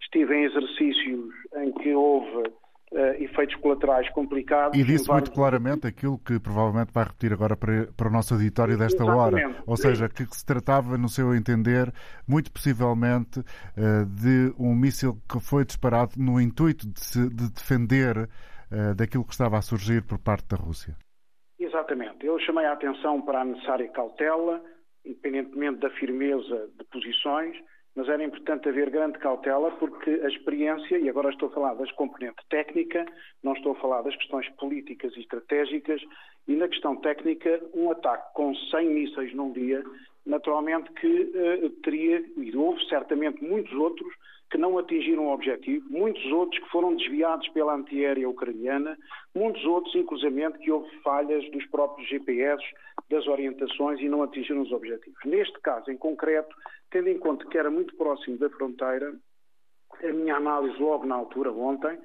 estive em exercícios em que houve uh, efeitos colaterais complicados. E disse muito claramente aquilo que provavelmente vai repetir agora para, para o nosso auditório desta Exatamente. hora. Ou seja, que se tratava, no seu entender, muito possivelmente uh, de um míssil que foi disparado no intuito de, se, de defender uh, daquilo que estava a surgir por parte da Rússia. Exatamente. Eu chamei a atenção para a necessária cautela, independentemente da firmeza de posições, mas era importante haver grande cautela porque a experiência, e agora estou a falar das componente técnica, não estou a falar das questões políticas e estratégicas, e na questão técnica, um ataque com 100 mísseis num dia, naturalmente que uh, teria, e houve certamente muitos outros, que não atingiram o objetivo, muitos outros que foram desviados pela antiaérea ucraniana, muitos outros, inclusivamente, que houve falhas dos próprios GPS, das orientações e não atingiram os objetivos. Neste caso, em concreto, tendo em conta que era muito próximo da fronteira, a minha análise logo na altura, ontem,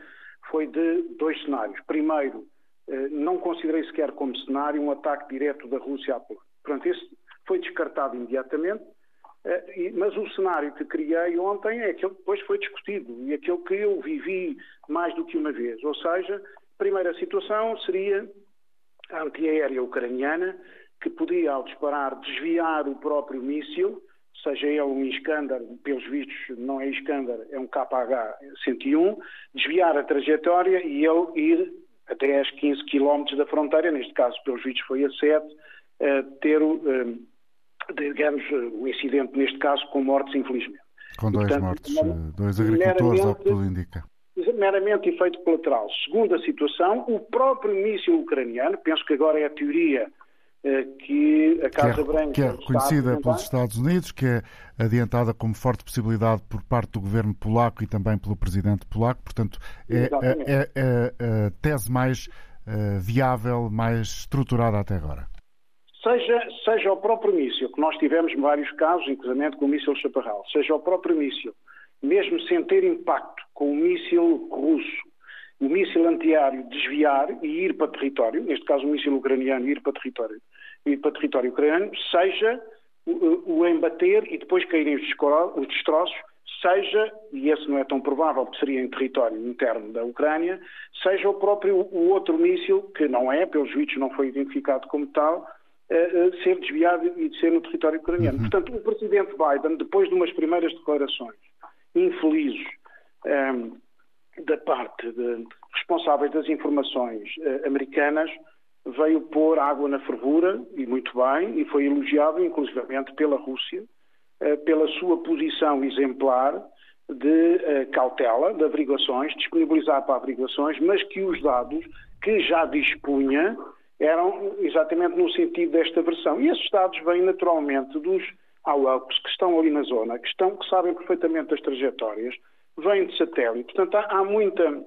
foi de dois cenários. Primeiro, eh, não considerei sequer como cenário um ataque direto da Rússia à Polónia. Pronto, esse foi descartado imediatamente. Eh, mas o cenário que criei ontem é aquele que depois foi discutido e aquele que eu vivi mais do que uma vez. Ou seja, a primeira situação seria a antiaérea ucraniana, que podia, ao disparar, desviar o próprio míssil, seja ele um Iskander, pelos vistos não é Iskander, é um KH-101, desviar a trajetória e ele ir a 10, 15 quilómetros da fronteira, neste caso, pelos vistos foi a 7, eh, ter o digamos, o incidente neste caso com mortes, infelizmente. Com dois Portanto, mortes, dois agricultores, ao que tudo indica. Meramente efeito colateral. Segunda situação, o próprio míssil ucraniano, penso que agora é a teoria eh, que a Casa que é, Branca. Que é reconhecida pelos Estados Unidos, que é adiantada como forte possibilidade por parte do governo polaco e também pelo presidente polaco. Portanto, é, é, é, é a tese mais uh, viável, mais estruturada até agora. Seja, seja o próprio míssil, que nós tivemos vários casos, inclusive com o míssil Chaparral, seja o próprio míssil, mesmo sem ter impacto com o míssil russo, o míssil antiaéreo desviar e ir para território, neste caso o míssil ucraniano ir para território, ir para território ucraniano, seja o, o embater e depois caírem os destroços, seja, e esse não é tão provável porque seria em território interno da Ucrânia, seja o próprio o outro míssil, que não é, pelos vídeos não foi identificado como tal, ser desviado e de ser no território ucraniano. Uhum. Portanto, o presidente Biden, depois de umas primeiras declarações infelizes um, ehm, da parte de responsáveis das informações uh, americanas, veio pôr água na fervura, e muito bem, e foi elogiado inclusivamente pela Rússia, uh, pela sua posição exemplar de uh, cautela, de averiguações, disponibilizar para averiguações, mas que os dados que já dispunha eram exatamente no sentido desta versão. E esses dados vêm naturalmente dos AUAPs que estão ali na zona, que, estão, que sabem perfeitamente as trajetórias, vêm de satélite. Portanto, há, há muita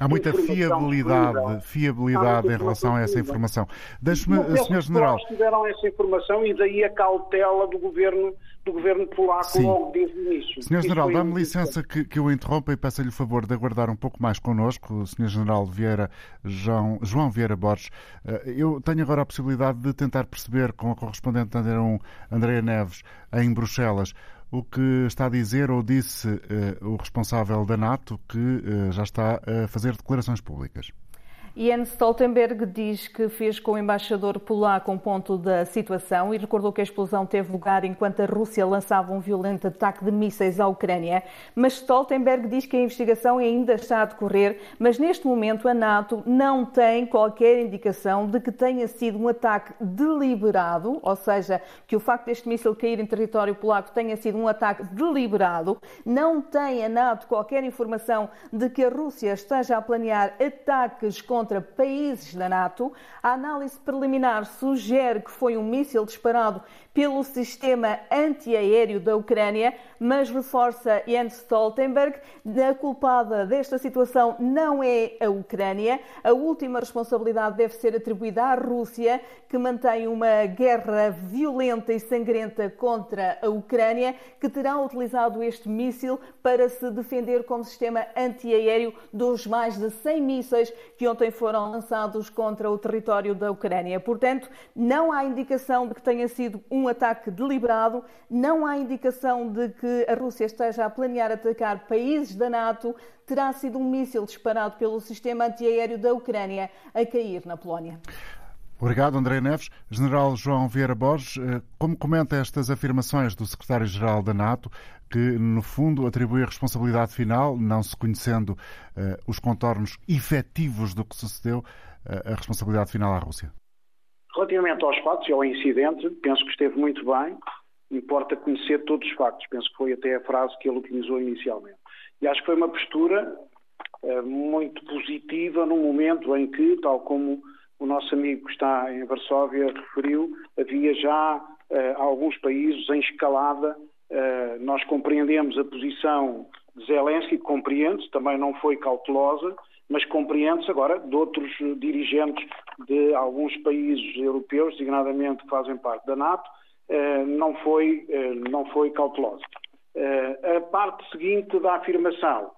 Há muita fiabilidade, fiabilidade em relação a essa informação. Deixe-me, Sr. General. tiveram essa informação e daí a cautela do governo, do governo polaco Sim. logo desde o início. Sr. General, dá-me licença que, que eu interrompa e peço-lhe o favor de aguardar um pouco mais connosco, o Sr. General Vieira, João, João Vieira Borges. Eh, eu tenho agora a possibilidade de tentar perceber com a correspondente Andréa Neves em Bruxelas o que está a dizer ou disse uh, o responsável da NATO que uh, já está a fazer declarações públicas. Jens Stoltenberg diz que fez com o embaixador polaco um ponto da situação e recordou que a explosão teve lugar enquanto a Rússia lançava um violento ataque de mísseis à Ucrânia. Mas Stoltenberg diz que a investigação ainda está a decorrer, mas neste momento a NATO não tem qualquer indicação de que tenha sido um ataque deliberado, ou seja, que o facto deste míssil cair em território polaco tenha sido um ataque deliberado. Não tem a NATO qualquer informação de que a Rússia esteja a planear ataques contra contra países da NATO. A análise preliminar sugere que foi um míssil disparado pelo sistema antiaéreo da Ucrânia, mas reforça Jens Stoltenberg, a culpada desta situação não é a Ucrânia. A última responsabilidade deve ser atribuída à Rússia, que mantém uma guerra violenta e sangrenta contra a Ucrânia, que terá utilizado este míssil para se defender como sistema antiaéreo dos mais de 100 mísseis que ontem ontem foram lançados contra o território da Ucrânia. Portanto, não há indicação de que tenha sido um ataque deliberado, não há indicação de que a Rússia esteja a planear atacar países da NATO. Terá sido um míssil disparado pelo sistema antiaéreo da Ucrânia a cair na Polónia. Obrigado, André Neves. General João Vieira Borges, eh, como comenta estas afirmações do secretário-geral da NATO, que, no fundo, atribui a responsabilidade final, não se conhecendo uh, os contornos efetivos do que sucedeu, uh, a responsabilidade final à Rússia? Relativamente aos fatos e ao incidente, penso que esteve muito bem. Importa conhecer todos os factos. Penso que foi até a frase que ele utilizou inicialmente. E acho que foi uma postura uh, muito positiva num momento em que, tal como o nosso amigo que está em Varsóvia referiu, havia já uh, alguns países em escalada. Uh, nós compreendemos a posição de Zelensky, compreende-se, também não foi cautelosa, mas compreende-se agora de outros dirigentes de alguns países europeus, designadamente que fazem parte da NATO, não, foi, não foi cautelosa. a parte seguinte da afirmação,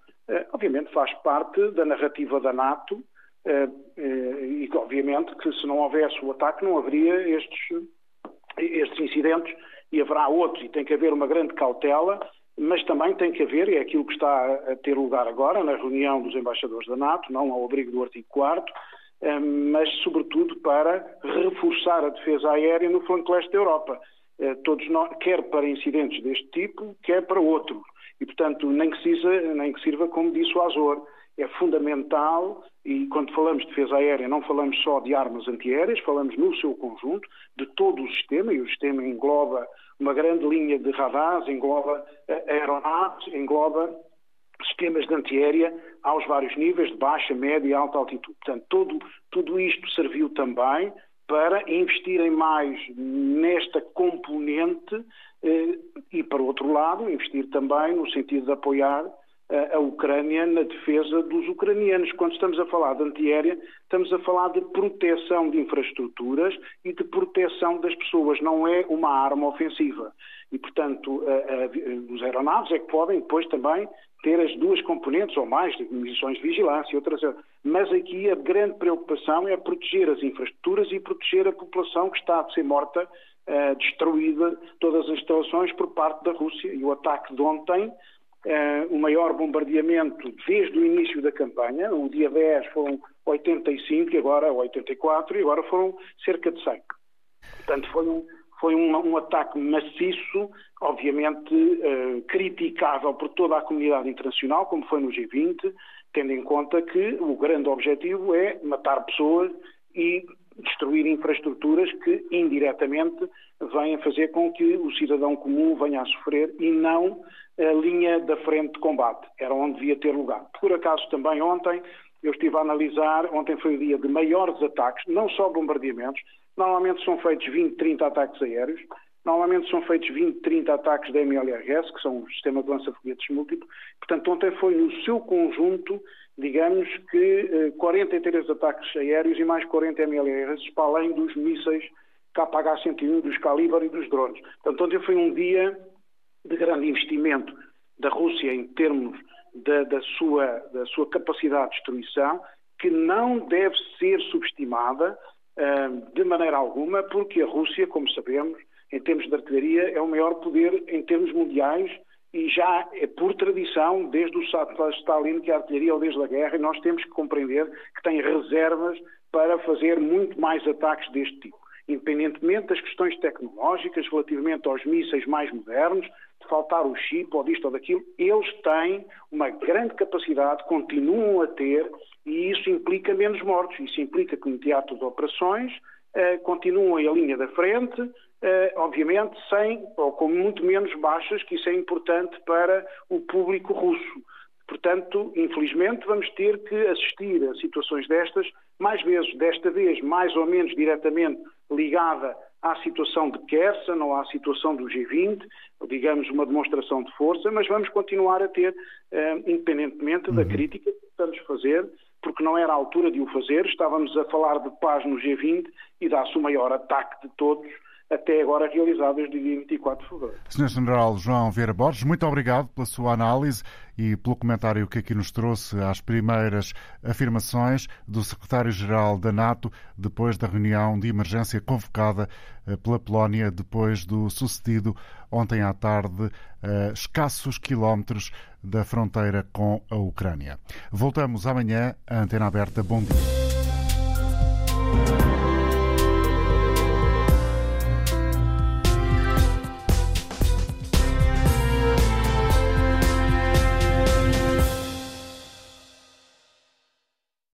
obviamente faz parte da narrativa da NATO, eh, eh, e obviamente que se não houvesse o ataque não haveria estes, estes incidentes e haverá outros e tem que haver uma grande cautela, mas também tem que haver, e é aquilo que está a ter lugar agora na reunião dos embaixadores da NATO, não ao abrigo do artigo 4 eh, mas sobretudo para reforçar a defesa aérea no flanco leste da Europa. Todos nós, quer para incidentes deste tipo, quer para outros. E, portanto, nem que, sirva, nem que sirva como disse o Azor, é fundamental e quando falamos de defesa aérea não falamos só de armas antiaéreas, falamos no seu conjunto, de todo o sistema, e o sistema engloba uma grande linha de radares, engloba eh, aeronaves, engloba sistemas de antiaérea aos vários níveis, de baixa, média e alta altitude. Portanto, tudo isto serviu também para investirem mais nesta componente eh, e, para outro lado, investir também no sentido de apoiar a Ucrânia na defesa dos ucranianos. Quando estamos a falar de antiaérea, estamos a falar de proteção de infraestruturas e de proteção das pessoas, não é uma arma ofensiva. E, portanto, os aeronaves é que podem depois também ter as duas componentes ou mais, de missões de vigilância e outras. Mas aqui a grande preocupação é proteger as infraestruturas e proteger a população que está a ser morta, uh, destruída, todas as instalações por parte da Rússia. E o ataque de ontem uh, o maior bombardeamento desde o início da campanha. O dia 10 foram 85, e agora 84, e agora foram cerca de 100. Portanto, foi um, foi um, um ataque maciço, obviamente uh, criticável por toda a comunidade internacional, como foi no G20, tendo em conta que o grande objetivo é matar pessoas e destruir infraestruturas que indiretamente vêm a fazer com que o cidadão comum venha a sofrer e não a linha da frente de combate. Era onde devia ter lugar. Por acaso também ontem eu estive a analisar, ontem foi o dia de maiores ataques, não só bombardeamentos, normalmente são feitos 20, 30 ataques aéreos, normalmente são feitos 20, 30 ataques da MLRS, que são o sistema de lança-foguetes múltiplo, portanto ontem foi no seu conjunto, digamos que 43 eh, ataques aéreos e mais 40 MLRS, para além dos mísseis KH-101, dos Calibre e dos drones. Portanto ontem foi um dia de grande investimento da Rússia em termos da, da, sua, da sua capacidade de destruição, que não deve ser subestimada de maneira alguma, porque a Rússia, como sabemos, em termos de artilharia, é o maior poder em termos mundiais e já é por tradição, desde o Stalin, que a artilharia ou desde a guerra, e nós temos que compreender que tem reservas para fazer muito mais ataques deste tipo. Independentemente das questões tecnológicas relativamente aos mísseis mais modernos, de faltar o chip ou disto ou daquilo, eles têm uma grande capacidade, continuam a ter, e isso implica menos mortos. Isso implica que no teatro de operações eh, continuam a linha da frente, eh, obviamente sem ou com muito menos baixas, que isso é importante para o público russo. Portanto, infelizmente, vamos ter que assistir a situações destas, mais vezes, desta vez, mais ou menos diretamente ligada à situação de Kherson ou à situação do G20, digamos uma demonstração de força, mas vamos continuar a ter, eh, independentemente da uhum. crítica que estamos a fazer, porque não era a altura de o fazer, estávamos a falar de paz no G20 e dá-se o maior ataque de todos até agora realizadas no dia 24 de fevereiro. Sr. General João Vieira Borges, muito obrigado pela sua análise e pelo comentário que aqui nos trouxe às primeiras afirmações do secretário-geral da NATO depois da reunião de emergência convocada eh, pela Polónia depois do sucedido ontem à tarde a escassos quilómetros da fronteira com a Ucrânia. Voltamos amanhã à Antena Aberta. Bom dia.